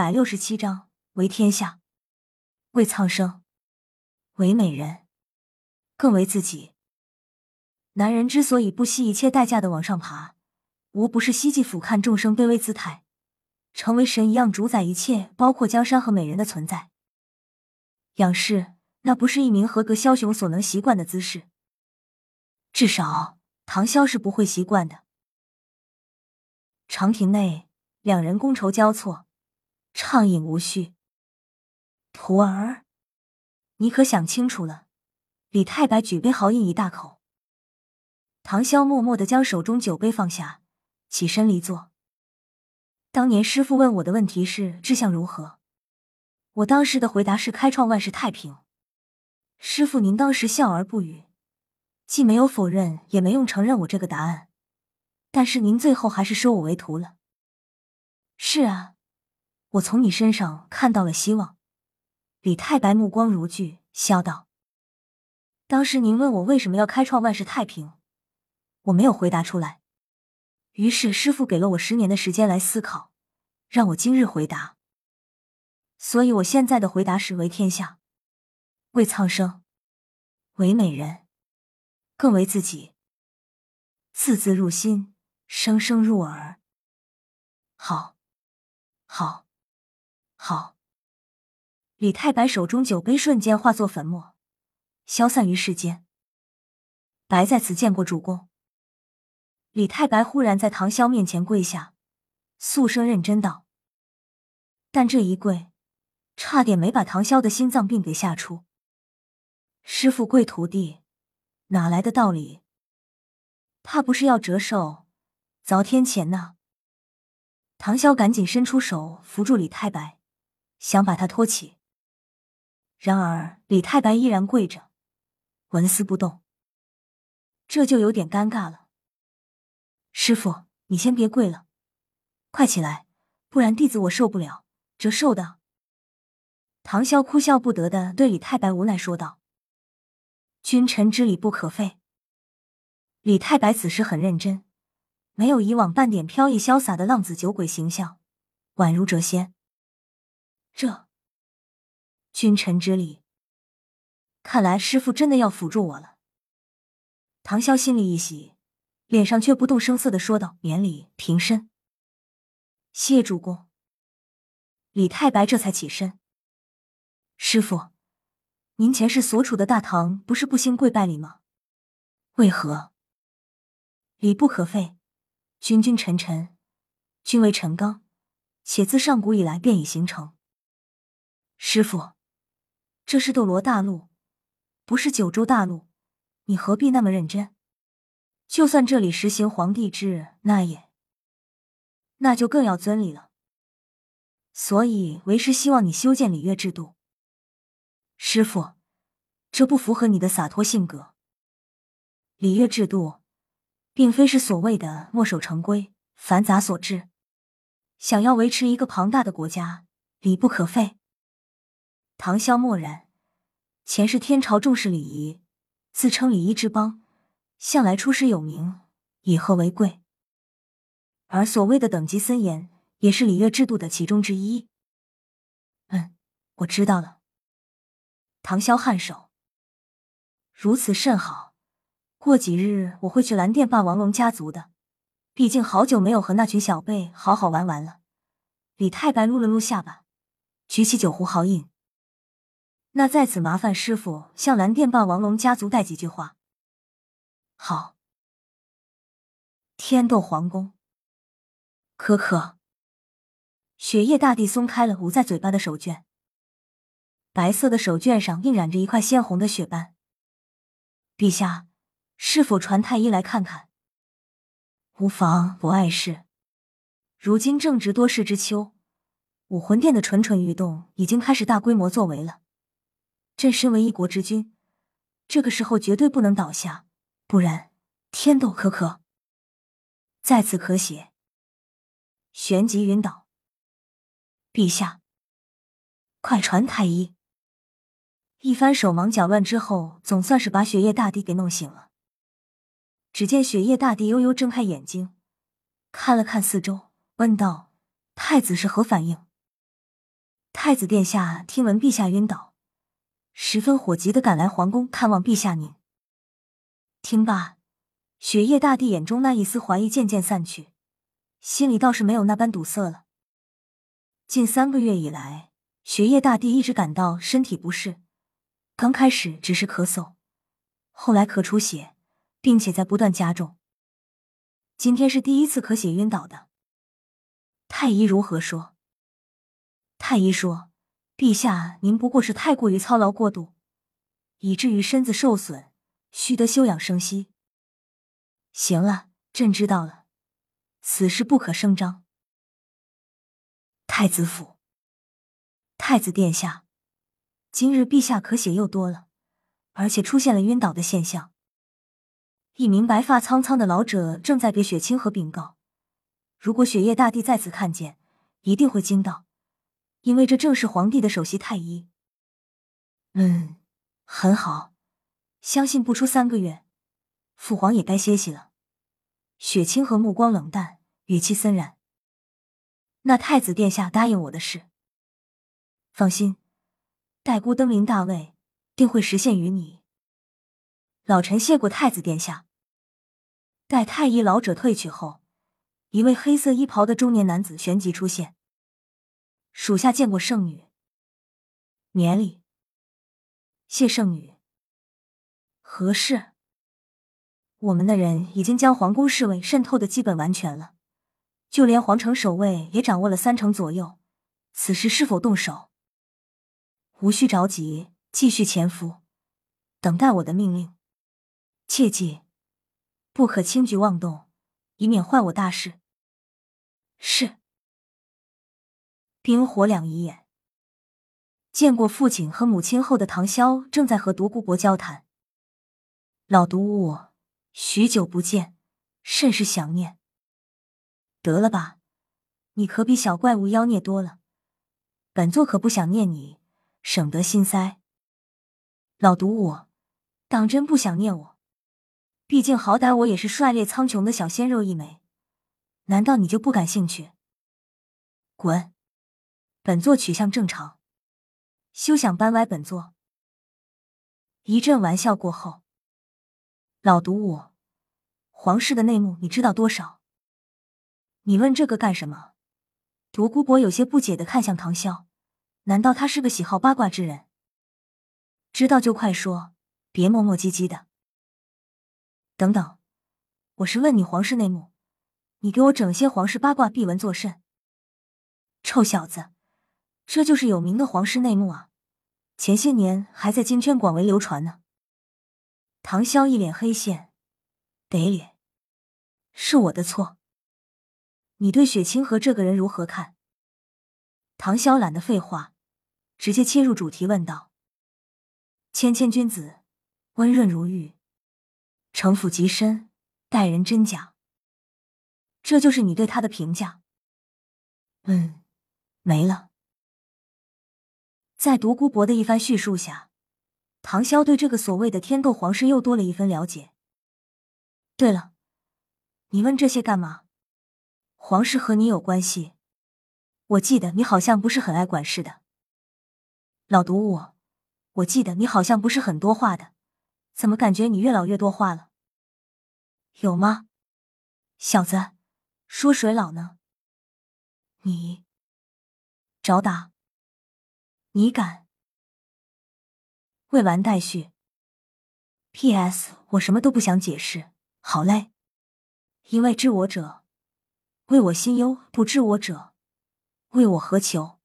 百六十七章：为天下，为苍生，为美人，更为自己。男人之所以不惜一切代价的往上爬，无不是希冀俯瞰众生卑微姿态，成为神一样主宰一切，包括江山和美人的存在。仰视，那不是一名合格枭雄所能习惯的姿势。至少，唐潇是不会习惯的。长亭内，两人觥筹交错，畅饮无序。徒儿，你可想清楚了？李太白举杯豪饮一大口。唐潇默默的将手中酒杯放下，起身离座。当年师傅问我的问题是志向如何，我当时的回答是开创万世太平。师傅您当时笑而不语。既没有否认，也没用承认我这个答案，但是您最后还是收我为徒了。是啊，我从你身上看到了希望。李太白目光如炬，笑道：“当时您问我为什么要开创万世太平，我没有回答出来。于是师傅给了我十年的时间来思考，让我今日回答。所以我现在的回答是：为天下，为苍生，为美人。”更为自己，字字入心，声声入耳。好，好，好！李太白手中酒杯瞬间化作粉末，消散于世间。白在此见过主公。李太白忽然在唐潇面前跪下，肃声认真道：“但这一跪，差点没把唐潇的心脏病给吓出。师傅跪徒弟。”哪来的道理？怕不是要折寿，遭天谴呐！唐潇赶紧伸出手扶住李太白，想把他托起。然而李太白依然跪着，纹丝不动。这就有点尴尬了。师傅，你先别跪了，快起来，不然弟子我受不了折寿的。唐潇哭笑不得的对李太白无奈说道。君臣之礼不可废。李太白此时很认真，没有以往半点飘逸潇洒的浪子酒鬼形象，宛如谪仙。这君臣之礼，看来师傅真的要辅助我了。唐潇心里一喜，脸上却不动声色的说道：“免礼，平身。”谢主公。李太白这才起身，师傅。您前世所处的大唐不是不兴跪拜礼吗？为何礼不可废？君君臣臣，君为臣纲，且自上古以来便已形成。师傅，这是斗罗大陆，不是九州大陆，你何必那么认真？就算这里实行皇帝制，那也那就更要尊礼了。所以为师希望你修建礼乐制度。师傅，这不符合你的洒脱性格。礼乐制度，并非是所谓的墨守成规、繁杂所致。想要维持一个庞大的国家，礼不可废。唐萧默然，前世天朝重视礼仪，自称礼仪之邦，向来出师有名，以和为贵。而所谓的等级森严，也是礼乐制度的其中之一。嗯，我知道了。唐萧颔首，如此甚好。过几日我会去蓝电霸王龙家族的，毕竟好久没有和那群小辈好好玩玩了。李太白撸了撸下巴，举起酒壶豪饮。那在此麻烦师傅向蓝电霸王龙家族带几句话。好。天斗皇宫，可可，雪夜大帝松开了捂在嘴巴的手绢。白色的手绢上印染着一块鲜红的血斑。陛下，是否传太医来看看？无妨，不碍事。如今正值多事之秋，武魂殿的蠢蠢欲动已经开始大规模作为了。朕身为一国之君，这个时候绝对不能倒下，不然天斗可可，在此可血。旋即晕倒。陛下，快传太医。一番手忙脚乱之后，总算是把雪夜大帝给弄醒了。只见雪夜大帝悠悠睁开眼睛，看了看四周，问道：“太子是何反应？”太子殿下听闻陛下晕倒，十分火急的赶来皇宫看望陛下您。听罢，雪夜大帝眼中那一丝怀疑渐渐散去，心里倒是没有那般堵塞了。近三个月以来，雪夜大帝一直感到身体不适，刚开始只是咳嗽，后来咳出血，并且在不断加重。今天是第一次咳血晕倒的。太医如何说？太医说：“陛下，您不过是太过于操劳过度，以至于身子受损，需得休养生息。”行了，朕知道了，此事不可声张。太子府，太子殿下，今日陛下咳血又多了，而且出现了晕倒的现象。一名白发苍苍的老者正在给雪清河禀告，如果雪夜大帝再次看见，一定会惊到。因为这正是皇帝的首席太医。嗯，很好，相信不出三个月，父皇也该歇息了。雪清河目光冷淡，语气森然。那太子殿下答应我的事，放心，待孤登临大位，定会实现于你。老臣谢过太子殿下。待太医老者退去后，一位黑色衣袍的中年男子旋即出现。属下见过圣女，免礼。谢圣女。何事？我们的人已经将皇宫侍卫渗透的基本完全了，就连皇城守卫也掌握了三成左右。此时是否动手？无需着急，继续潜伏，等待我的命令。切记，不可轻举妄动，以免坏我大事。是。冰火两仪眼，见过父亲和母亲后的唐潇正在和独孤博交谈。老毒物，许久不见，甚是想念。得了吧，你可比小怪物妖孽多了。本座可不想念你，省得心塞。老毒物，当真不想念我？毕竟好歹我也是帅烈苍穹的小鲜肉一枚，难道你就不感兴趣？滚！本座取向正常，休想搬歪本座。一阵玩笑过后，老毒物，皇室的内幕你知道多少？你问这个干什么？独孤博有些不解的看向唐潇，难道他是个喜好八卦之人？知道就快说，别磨磨唧唧的。等等，我是问你皇室内幕，你给我整些皇室八卦秘闻作甚？臭小子！这就是有名的皇室内幕啊！前些年还在金圈广为流传呢。唐潇一脸黑线，得脸，是我的错。你对雪清河这个人如何看？唐潇懒得废话，直接切入主题问道：“谦谦君子，温润如玉，城府极深，待人真假。这就是你对他的评价？”嗯，没了。在独孤博的一番叙述下，唐潇对这个所谓的天斗皇室又多了一分了解。对了，你问这些干嘛？皇室和你有关系？我记得你好像不是很爱管事的。老毒物，我记得你好像不是很多话的，怎么感觉你越老越多话了？有吗？小子，说谁老呢？你找打！你敢？未完待续。P.S. 我什么都不想解释。好嘞，因为知我者，为我心忧；不知我者，为我何求？